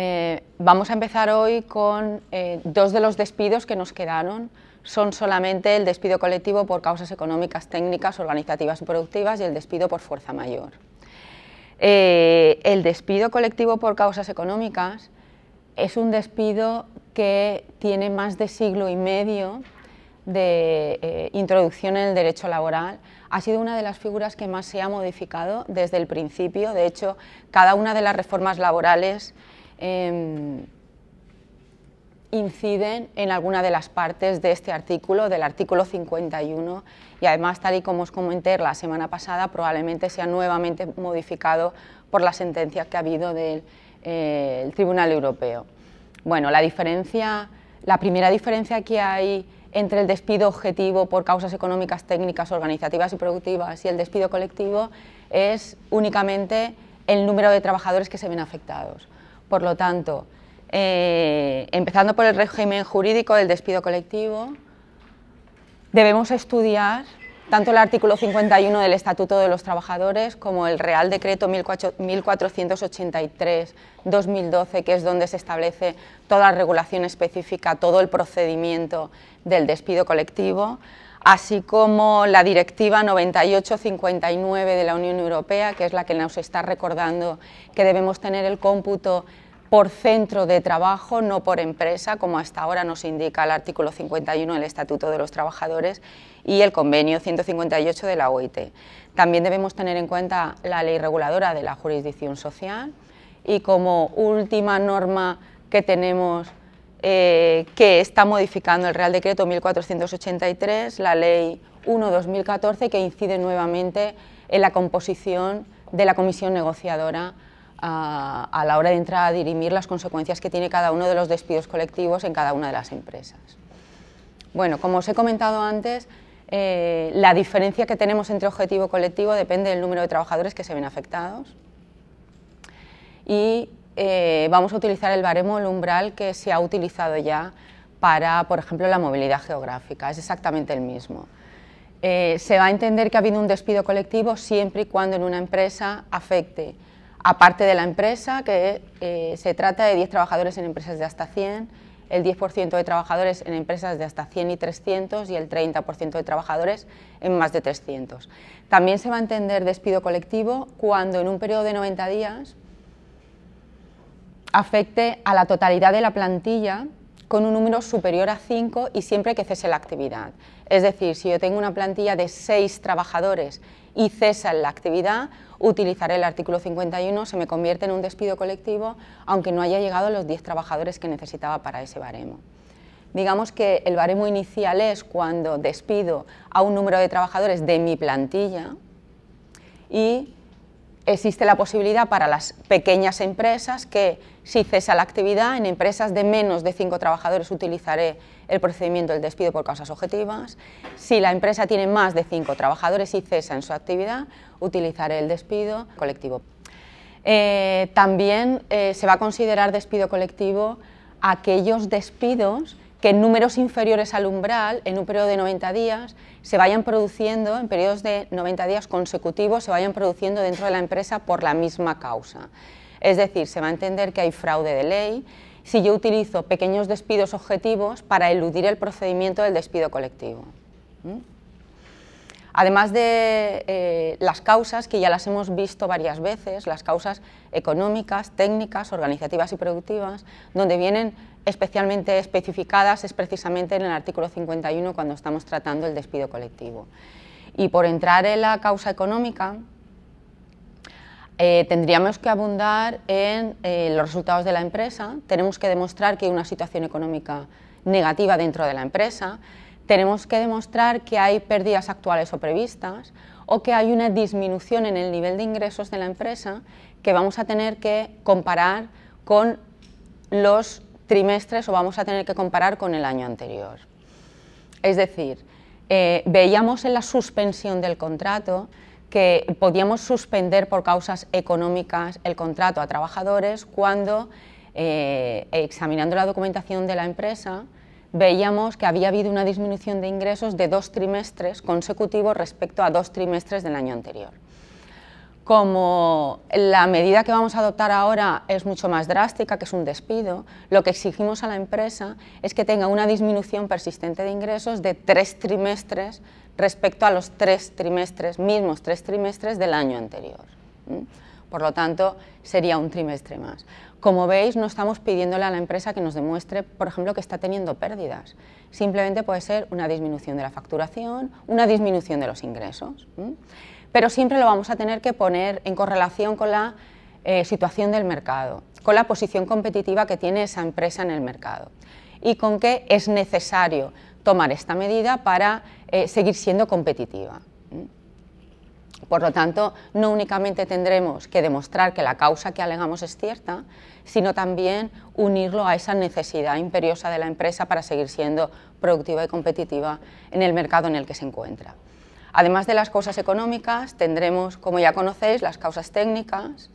Eh, vamos a empezar hoy con eh, dos de los despidos que nos quedaron. Son solamente el despido colectivo por causas económicas, técnicas, organizativas y productivas y el despido por fuerza mayor. Eh, el despido colectivo por causas económicas es un despido que tiene más de siglo y medio de introducción en el derecho laboral. Ha sido una de las figuras que más se ha modificado desde el principio. De hecho, cada una de las reformas laborales Em, inciden en alguna de las partes de este artículo, del artículo 51, y además, tal y como os comenté la semana pasada, probablemente sea nuevamente modificado por la sentencia que ha habido del eh, Tribunal Europeo. Bueno, la diferencia, la primera diferencia que hay entre el despido objetivo por causas económicas, técnicas, organizativas y productivas y el despido colectivo es únicamente el número de trabajadores que se ven afectados. Por lo tanto, eh, empezando por el régimen jurídico del despido colectivo, debemos estudiar tanto el artículo 51 del Estatuto de los Trabajadores como el Real Decreto 1483-2012, que es donde se establece toda la regulación específica, todo el procedimiento del despido colectivo, así como la Directiva 9859 de la Unión Europea, que es la que nos está recordando que debemos tener el cómputo por centro de trabajo, no por empresa, como hasta ahora nos indica el artículo 51 del Estatuto de los Trabajadores y el convenio 158 de la OIT. También debemos tener en cuenta la ley reguladora de la jurisdicción social y como última norma que tenemos eh, que está modificando el Real Decreto 1483, la Ley 1-2014, que incide nuevamente en la composición de la comisión negociadora a, la hora de entrar a dirimir las consecuencias que tiene cada uno de los despidos colectivos en cada una de las empresas. Bueno, como os he comentado antes, eh, la diferencia que tenemos entre objetivo y colectivo depende del número de trabajadores que se ven afectados y eh, vamos a utilizar el baremo, el umbral que se ha utilizado ya para, por ejemplo, la movilidad geográfica, es exactamente el mismo. Eh, se va a entender que ha habido un despido colectivo siempre y cuando en una empresa afecte, aparte de la empresa, que eh, se trata de 10 trabajadores en empresas de hasta 100, el 10% de trabajadores en empresas de hasta 100 y 300 y el 30% de trabajadores en más de 300. También se va a entender despido colectivo cuando en un periodo de 90 días afecte a la totalidad de la plantilla con un número superior a 5 y siempre que cese la actividad. Es decir, si yo tengo una plantilla de 6 trabajadores y cesa la actividad, utilizaré el artículo 51, se me convierte en un despido colectivo, aunque no haya llegado a los 10 trabajadores que necesitaba para ese baremo. Digamos que el baremo inicial es cuando despido a un número de trabajadores de mi plantilla y existe la posibilidad para las pequeñas empresas que si cesa la actividad, en empresas de menos de cinco trabajadores utilizaré el procedimiento del despido por causas objetivas. Si la empresa tiene más de cinco trabajadores y cesa en su actividad, utilizaré el despido colectivo. Eh, también eh, se va a considerar despido colectivo aquellos despidos que en números inferiores al umbral, en un periodo de 90 días, se vayan produciendo, en periodos de 90 días consecutivos, se vayan produciendo dentro de la empresa por la misma causa. Es decir, se va a entender que hay fraude de ley si yo utilizo pequeños despidos objetivos para eludir el procedimiento del despido colectivo. Además de eh, las causas, que ya las hemos visto varias veces, las causas económicas, técnicas, organizativas y productivas, donde vienen especialmente especificadas es precisamente en el artículo 51 cuando estamos tratando el despido colectivo. Y por entrar en la causa económica, eh, tendríamos que abundar en eh, los resultados de la empresa, tenemos que demostrar que hay una situación económica negativa dentro de la empresa, tenemos que demostrar que hay pérdidas actuales o previstas o que hay una disminución en el nivel de ingresos de la empresa que vamos a tener que comparar con los trimestres o vamos a tener que comparar con el año anterior. Es decir, eh, veíamos en la suspensión del contrato que podíamos suspender por causas económicas el contrato a trabajadores cuando, eh, examinando la documentación de la empresa, veíamos que había habido una disminución de ingresos de dos trimestres consecutivos respecto a dos trimestres del año anterior. Como la medida que vamos a adoptar ahora es mucho más drástica, que es un despido, lo que exigimos a la empresa es que tenga una disminución persistente de ingresos de tres trimestres respecto a los tres trimestres, mismos tres trimestres del año anterior. Por lo tanto, sería un trimestre más. Como veis, no estamos pidiéndole a la empresa que nos demuestre, por ejemplo, que está teniendo pérdidas. Simplemente puede ser una disminución de la facturación, una disminución de los ingresos. Pero siempre lo vamos a tener que poner en correlación con la eh, situación del mercado, con la posición competitiva que tiene esa empresa en el mercado y con que es necesario tomar esta medida para eh, seguir siendo competitiva. Por lo tanto, no únicamente tendremos que demostrar que la causa que alegamos es cierta, sino también unirlo a esa necesidad imperiosa de la empresa para seguir siendo productiva y competitiva en el mercado en el que se encuentra. Además de las causas económicas, tendremos, como ya conocéis, las causas técnicas,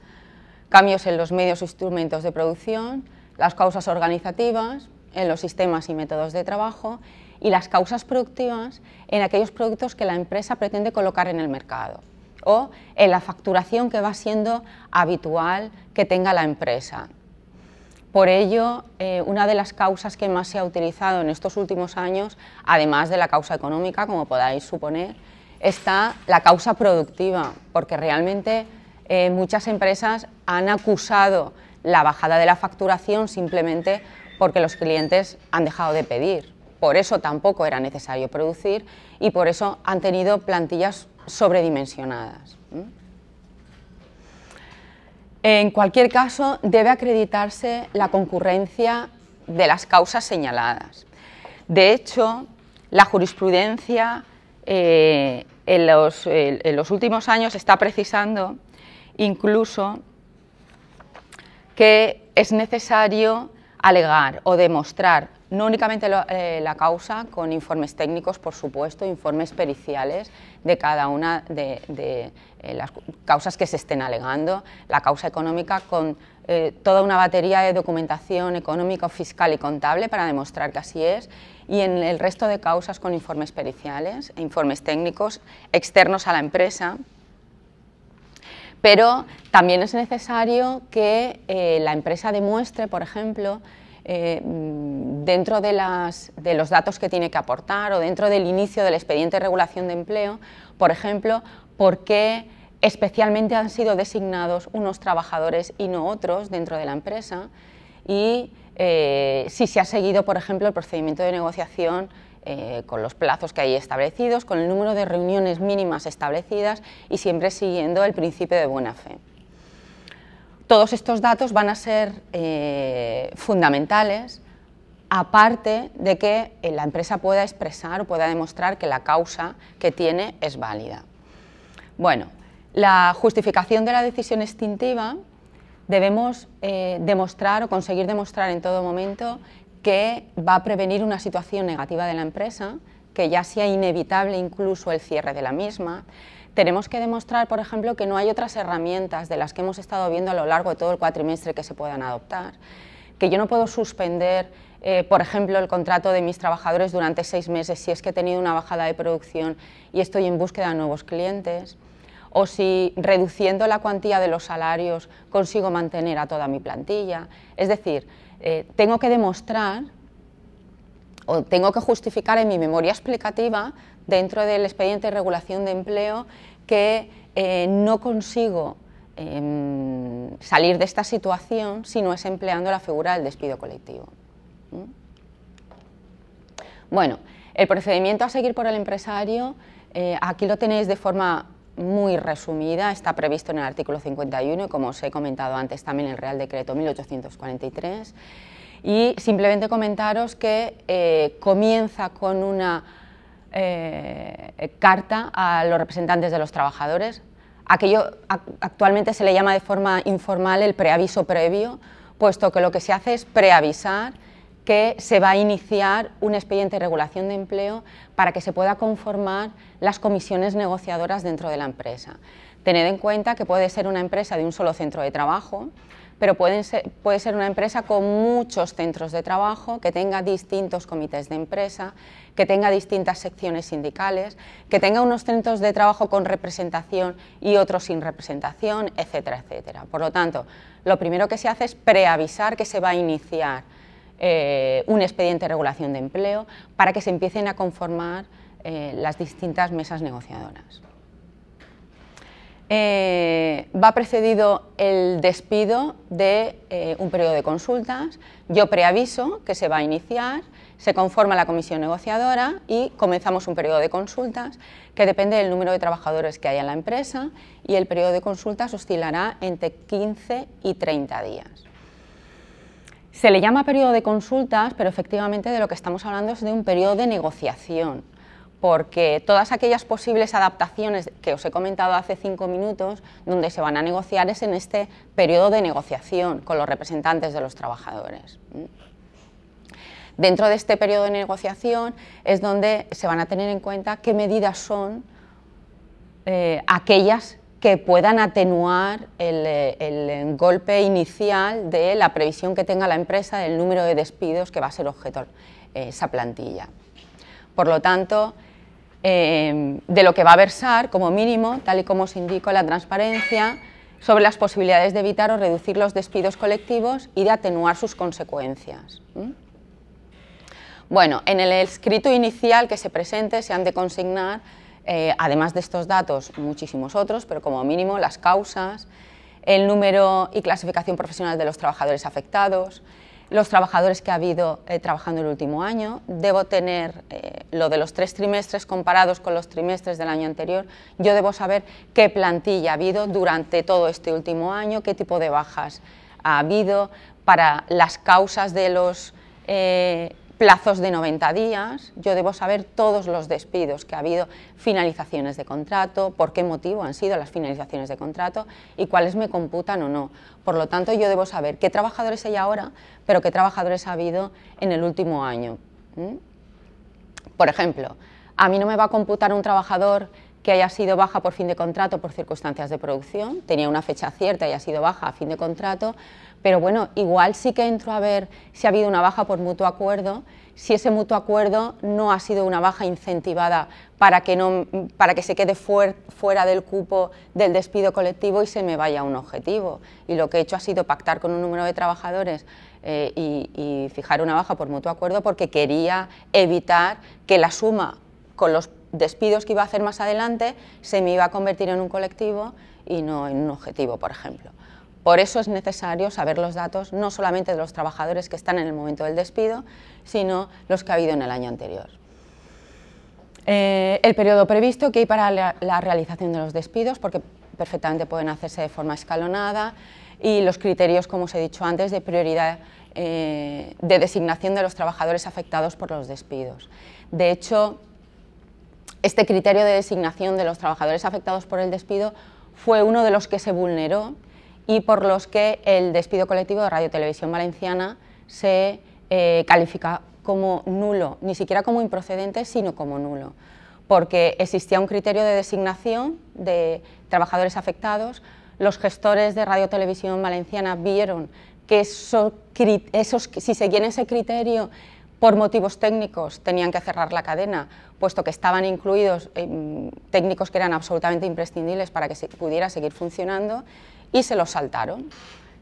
cambios en los medios e instrumentos de producción, las causas organizativas, en los sistemas y métodos de trabajo y las causas productivas en aquellos productos que la empresa pretende colocar en el mercado o en la facturación que va siendo habitual que tenga la empresa. Por ello, eh, una de las causas que más se ha utilizado en estos últimos años, además de la causa económica, como podáis suponer, está la causa productiva, porque realmente eh, muchas empresas han acusado la bajada de la facturación simplemente porque los clientes han dejado de pedir. Por eso tampoco era necesario producir y por eso han tenido plantillas sobredimensionadas. En cualquier caso, debe acreditarse la concurrencia de las causas señaladas. De hecho, la jurisprudencia eh, en, los, en, los, últimos años está precisando incluso que es necesario alegar o demostrar no únicamente eh, la causa, con informes técnicos, por supuesto, informes periciales de cada una de, eh, las causas que se estén alegando, la causa económica con eh, toda una batería de documentación económica, fiscal y contable para demostrar que así es, y en el resto de causas con informes periciales e informes técnicos externos a la empresa, pero también es necesario que la empresa demuestre, por ejemplo, eh, dentro de, los datos que tiene que aportar o dentro del inicio del expediente de regulación de empleo, por ejemplo, por qué especialmente han sido designados unos trabajadores y no otros dentro de la empresa y eh, si se ha seguido, por ejemplo, el procedimiento de negociación eh, con los plazos que hay establecidos, con el número de reuniones mínimas establecidas y siempre siguiendo el principio de buena fe. Todos estos datos van a ser eh, fundamentales, aparte de que eh, la empresa pueda expresar o pueda demostrar que la causa que tiene es válida. Bueno, la justificación de la decisión extintiva debemos eh, demostrar o conseguir demostrar en todo momento que va a prevenir una situación negativa de la empresa, que ya sea inevitable incluso el cierre de la misma, tenemos que demostrar, por ejemplo, que no hay otras herramientas de las que hemos estado viendo a lo largo de todo el cuatrimestre que se puedan adoptar, que yo no puedo suspender, eh, por ejemplo, el contrato de mis trabajadores durante seis meses si es que he tenido una bajada de producción y estoy en búsqueda de nuevos clientes, o si reduciendo la cuantía de los salarios consigo mantener a toda mi plantilla. Es decir, eh, tengo que demostrar o tengo que justificar en mi memoria explicativa dentro del expediente de regulación de empleo que eh, no consigo em, salir de esta situación si no es empleando la figura del despido colectivo. Bueno, el procedimiento a seguir por el empresario, eh, aquí lo tenéis de forma muy resumida, está previsto en el artículo 51 y como os he comentado antes también en el Real Decreto 1843 y simplemente comentaros que eh, comienza con una eh, carta a los representantes de los trabajadores. Aquello actualmente se le llama de forma informal el preaviso previo, puesto que lo que se hace es preavisar que se va a iniciar un expediente de regulación de empleo para que se pueda conformar las comisiones negociadoras dentro de la empresa. Tened en cuenta que puede ser una empresa de un solo centro de trabajo, pero puede ser una empresa con muchos centros de trabajo, que tenga distintos comités de empresa, que tenga distintas secciones sindicales, que tenga unos centros de trabajo con representación y otros sin representación, etcétera, etcétera. Por lo tanto, lo primero que se hace es preavisar que se va a iniciar eh, un expediente de regulación de empleo para que se empiecen a conformar eh, las distintas mesas negociadoras. Eh, va precedido el despido de un periodo de consultas. Yo preaviso que se va a iniciar, se conforma la comisión negociadora y comenzamos un periodo de consultas que depende del número de trabajadores que haya en la empresa y el periodo de consultas oscilará entre 15 y 30 días. Se le llama periodo de consultas, pero efectivamente de lo que estamos hablando es de un periodo de negociación, porque todas aquellas posibles adaptaciones que os he comentado hace cinco minutos, donde se van a negociar es en este periodo de negociación con los representantes de los trabajadores. Dentro de este periodo de negociación es donde se van a tener en cuenta qué medidas son eh, aquellas que puedan atenuar el, golpe inicial de la previsión que tenga la empresa del número de despidos que va a ser objeto eh, esa plantilla. Por lo tanto, eh, de lo que va a versar, como mínimo, tal y como os indico la transparencia, sobre las posibilidades de evitar o reducir los despidos colectivos y de atenuar sus consecuencias. Bueno, en el escrito inicial que se presente se han de consignar eh, además de estos datos, muchísimos otros, pero como mínimo las causas, el número y clasificación profesional de los trabajadores afectados, los trabajadores que ha habido eh, trabajando el último año. Debo tener eh, lo de los tres trimestres comparados con los trimestres del año anterior. Yo debo saber qué plantilla ha habido durante todo este último año, qué tipo de bajas ha habido, para las causas de los plazos de 90 días, yo debo saber todos los despidos que ha habido, finalizaciones de contrato, por qué motivo han sido las finalizaciones de contrato y cuáles me computan o no. Por lo tanto, yo debo saber qué trabajadores hay ahora, pero qué trabajadores ha habido en el último año. Por ejemplo, a mí no me va a computar un trabajador que haya sido baja por fin de contrato por circunstancias de producción, tenía una fecha cierta y ha sido baja a fin de contrato, pero bueno, igual sí que entro a ver si ha habido una baja por mutuo acuerdo, si ese mutuo acuerdo no ha sido una baja incentivada para que, no, para que se quede fuera del cupo del despido colectivo y se me vaya un objetivo. Y lo que he hecho ha sido pactar con un número de trabajadores eh, y fijar una baja por mutuo acuerdo porque quería evitar que la suma con los despidos que iba a hacer más adelante se me iba a convertir en un colectivo y no en un objetivo, por ejemplo. Por eso es necesario saber los datos no solamente de los trabajadores que están en el momento del despido, sino los que ha habido en el año anterior. Eh, el periodo previsto que hay para la, realización de los despidos, porque perfectamente pueden hacerse de forma escalonada, y los criterios, como os he dicho antes, de prioridad eh, de designación de los trabajadores afectados por los despidos. De hecho, este criterio de designación de los trabajadores afectados por el despido fue uno de los que se vulneró y por los que el despido colectivo de Radio Televisión Valenciana se eh, califica como nulo, ni siquiera como improcedente, sino como nulo, porque existía un criterio de designación de trabajadores afectados, los gestores de Radio Televisión Valenciana vieron que si seguían ese criterio por motivos técnicos tenían que cerrar la cadena, puesto que estaban incluidos eh, técnicos que eran absolutamente imprescindibles para que se pudiera seguir funcionando, y se los saltaron.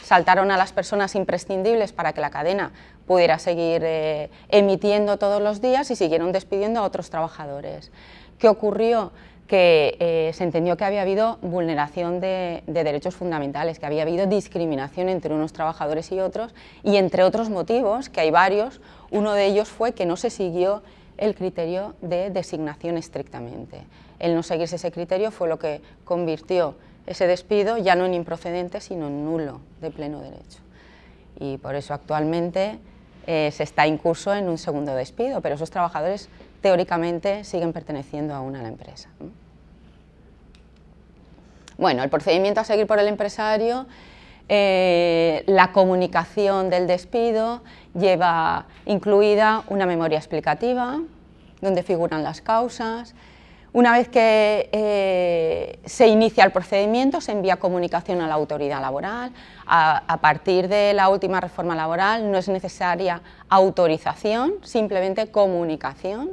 Saltaron a las personas imprescindibles para que la cadena pudiera seguir eh, emitiendo todos los días y siguieron despidiendo a otros trabajadores. ¿Qué ocurrió? Que eh, se entendió que había habido vulneración de, derechos fundamentales, que había habido discriminación entre unos trabajadores y otros, y entre otros motivos, que hay varios, uno de ellos fue que no se siguió el criterio de designación estrictamente. El no seguirse ese criterio fue lo que convirtió ese despido ya no en improcedente, sino en nulo de pleno derecho. Y por eso actualmente eh, se está en curso en un segundo despido, pero esos trabajadores teóricamente siguen perteneciendo aún a la empresa. Bueno, el procedimiento a seguir por el empresario Eh, la comunicación del despido lleva incluida una memoria explicativa, donde figuran las causas. Una vez que eh, se inicia el procedimiento, se envía comunicación a la autoridad laboral. A, partir de la última reforma laboral no es necesaria autorización, simplemente comunicación.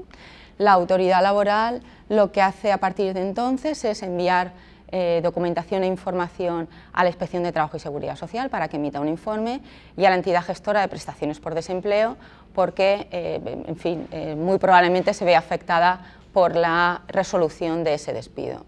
La autoridad laboral lo que hace a partir de entonces es enviar eh, documentación e información a la Inspección de Trabajo y Seguridad Social para que emita un informe y a la entidad gestora de prestaciones por desempleo porque, eh, en fin, eh, muy probablemente se vea afectada por la resolución de ese despido.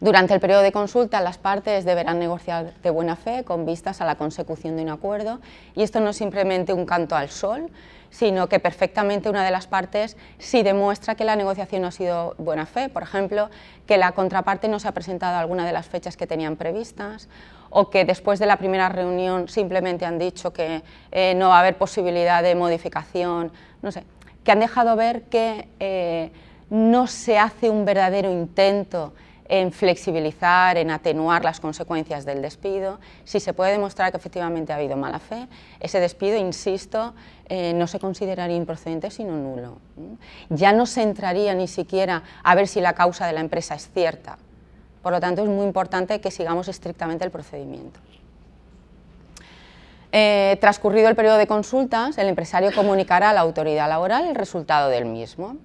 Durante el periodo de consulta, las partes deberán negociar de buena fe con vistas a la consecución de un acuerdo y esto no es simplemente un canto al sol, sino que perfectamente una de las partes sí demuestra que la negociación ha sido buena fe, por ejemplo, que la contraparte no se ha presentado alguna de las fechas que tenían previstas o que después de la primera reunión simplemente han dicho que eh, no va a haber posibilidad de modificación, no sé, que han dejado ver que eh, no se hace un verdadero intento en flexibilizar, en atenuar las consecuencias del despido. Si se puede demostrar que efectivamente ha habido mala fe, ese despido, insisto, eh, no se consideraría improcedente sino nulo. Ya no se entraría ni siquiera a ver si la causa de la empresa es cierta. Por lo tanto, es muy importante que sigamos estrictamente el procedimiento. Eh, transcurrido el periodo de consultas, el empresario comunicará a la autoridad laboral el resultado del mismo.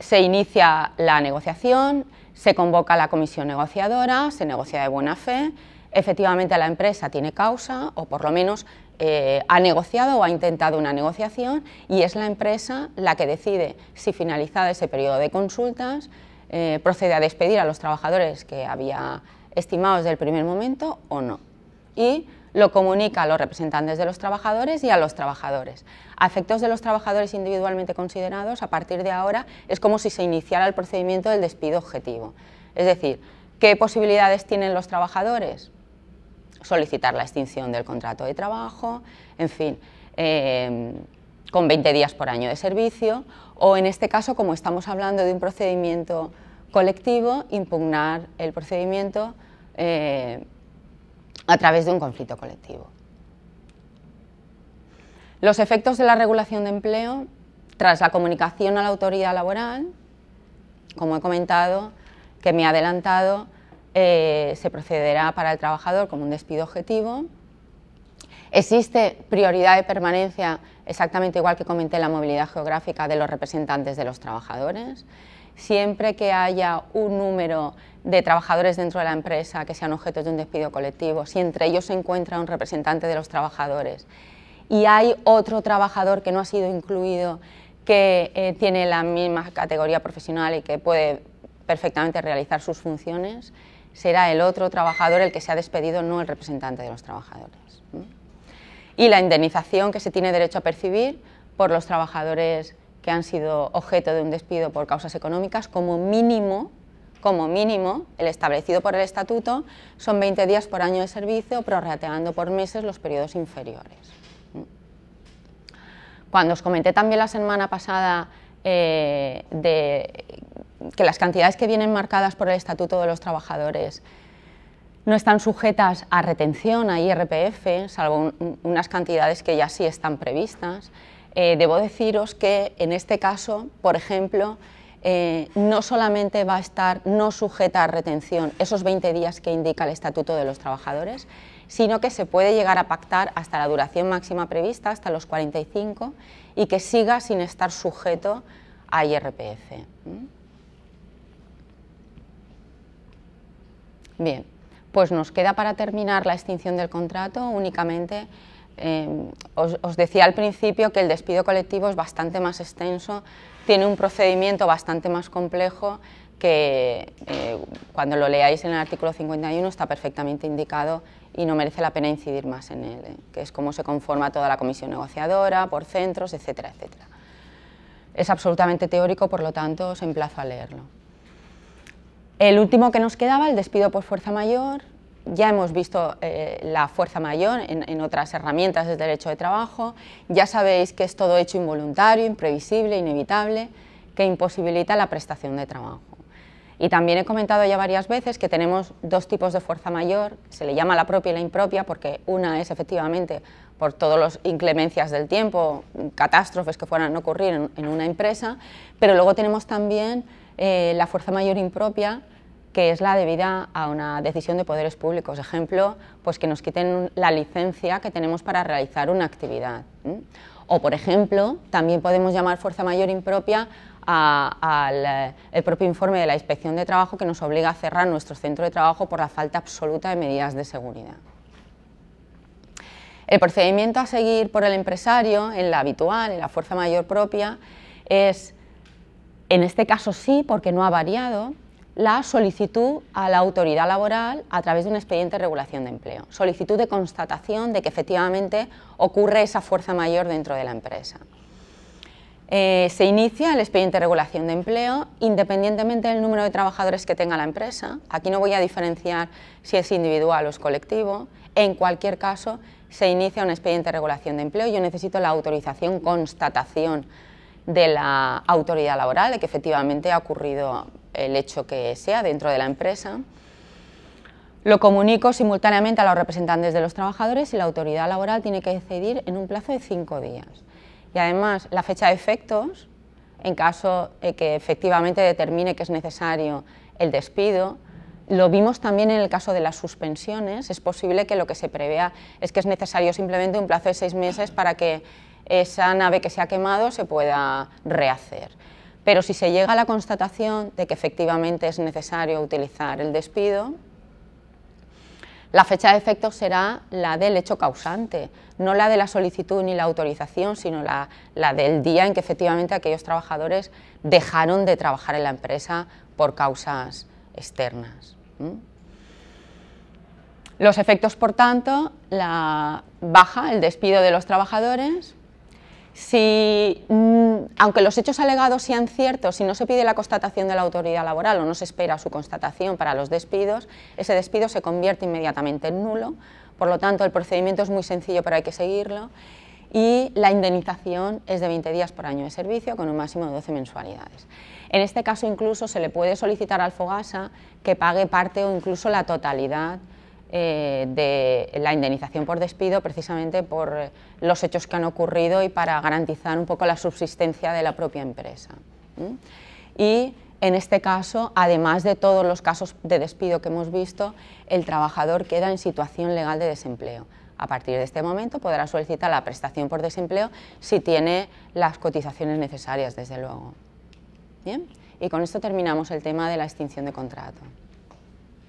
Se inicia la negociación, se convoca la comisión negociadora, se negocia de buena fe, efectivamente la empresa tiene causa o por lo menos eh, ha negociado o ha intentado una negociación y es la empresa la que decide si finalizado ese periodo de consultas eh, procede a despedir a los trabajadores que había estimados desde el primer momento o no. Y lo comunica a los representantes de los trabajadores y a los trabajadores. A efectos de los trabajadores individualmente considerados, a partir de ahora es como si se iniciara el procedimiento del despido objetivo. Es decir, ¿qué posibilidades tienen los trabajadores? Solicitar la extinción del contrato de trabajo, en fin, em, con 20 días por año de servicio, o en este caso, como estamos hablando de un procedimiento colectivo, impugnar el procedimiento eh, a través de un conflicto colectivo. Los efectos de la regulación de empleo, tras la comunicación a la autoridad laboral, como he comentado, que me ha adelantado, eh, se procederá para el trabajador como un despido objetivo. Existe prioridad de permanencia, exactamente igual que comenté la movilidad geográfica de los representantes de los trabajadores. Siempre que haya un número de trabajadores dentro de la empresa que sean objetos de un despido colectivo, si entre ellos se encuentra un representante de los trabajadores y hay otro trabajador que no ha sido incluido que eh, tiene la misma categoría profesional y que puede perfectamente realizar sus funciones, será el otro trabajador el que se ha despedido, no el representante de los trabajadores. Y la indemnización que se tiene derecho a percibir por los trabajadores que han sido objeto de un despido por causas económicas, como mínimo como mínimo, el establecido por el Estatuto son 20 días por año de servicio, prorrateando por meses los periodos inferiores. Cuando os comenté también la semana pasada eh, de que las cantidades que vienen marcadas por el Estatuto de los Trabajadores no están sujetas a retención, a IRPF, salvo unas cantidades que ya sí están previstas, eh, debo deciros que en este caso, por ejemplo, eh, no solamente va a estar no sujeta a retención esos 20 días que indica el Estatuto de los Trabajadores, sino que se puede llegar a pactar hasta la duración máxima prevista, hasta los 45, y que siga sin estar sujeto a IRPF. Bien, pues nos queda para terminar la extinción del contrato únicamente Em, os, decía al principio que el despido colectivo es bastante más extenso, tiene un procedimiento bastante más complejo que eh, cuando lo leáis en el artículo 51 está perfectamente indicado y no merece la pena incidir más en él, eh, que es cómo se conforma toda la comisión negociadora, por centros, etcétera, etcétera. Es absolutamente teórico, por lo tanto os emplazo a leerlo. El último que nos quedaba, el despido por fuerza mayor, ya hemos visto eh, la fuerza mayor en, otras herramientas del derecho de trabajo, ya sabéis que es todo hecho involuntario, imprevisible, inevitable, que imposibilita la prestación de trabajo. Y también he comentado ya varias veces que tenemos dos tipos de fuerza mayor, se le llama la propia y la impropia, porque una es efectivamente por todas las inclemencias del tiempo, catástrofes que fueran a ocurrir en, una empresa, pero luego tenemos también eh, la fuerza mayor impropia, que es la debida a una decisión de poderes públicos. Ejemplo, pues que nos quiten la licencia que tenemos para realizar una actividad. O, por ejemplo, también podemos llamar fuerza mayor impropia al eh, propio informe de la Inspección de Trabajo que nos obliga a cerrar nuestro centro de trabajo por la falta absoluta de medidas de seguridad. El procedimiento a seguir por el empresario en la habitual, en la fuerza mayor propia, es, en este caso sí, porque no ha variado, la solicitud a la autoridad laboral a través de un expediente de regulación de empleo. Solicitud de constatación de que efectivamente ocurre esa fuerza mayor dentro de la empresa. Eh, se inicia el expediente de regulación de empleo independientemente del número de trabajadores que tenga la empresa. Aquí no voy a diferenciar si es individual o es colectivo. En cualquier caso, se inicia un expediente de regulación de empleo. Yo necesito la autorización, constatación de la autoridad laboral de que efectivamente ha ocurrido el hecho que sea dentro de la empresa. Lo comunico simultáneamente a los representantes de los trabajadores y la autoridad laboral tiene que decidir en un plazo de cinco días. Y además, la fecha de efectos, en caso de que efectivamente determine que es necesario el despido, lo vimos también en el caso de las suspensiones. Es posible que lo que se prevea es que es necesario simplemente un plazo de seis meses para que esa nave que se ha quemado se pueda rehacer. Pero si se llega a la constatación de que efectivamente es necesario utilizar el despido, la fecha de efecto será la del hecho causante, no la de la solicitud ni la autorización, sino la, del día en que efectivamente aquellos trabajadores dejaron de trabajar en la empresa por causas externas. Los efectos, por tanto, la baja, el despido de los trabajadores, si, mm, aunque los hechos alegados sean ciertos, si no se pide la constatación de la autoridad laboral o no se espera su constatación para los despidos, ese despido se convierte inmediatamente en nulo, por lo tanto el procedimiento es muy sencillo pero hay que seguirlo y la indemnización es de 20 días por año de servicio con un máximo de 12 mensualidades. En este caso incluso se le puede solicitar al Fogasa que pague parte o incluso la totalidad eh, de la indemnización por despido precisamente por los hechos que han ocurrido y para garantizar un poco la subsistencia de la propia empresa. Y en este caso, además de todos los casos de despido que hemos visto, el trabajador queda en situación legal de desempleo. A partir de este momento podrá solicitar la prestación por desempleo si tiene las cotizaciones necesarias, desde luego. Bien, y con esto terminamos el tema de la extinción de contrato.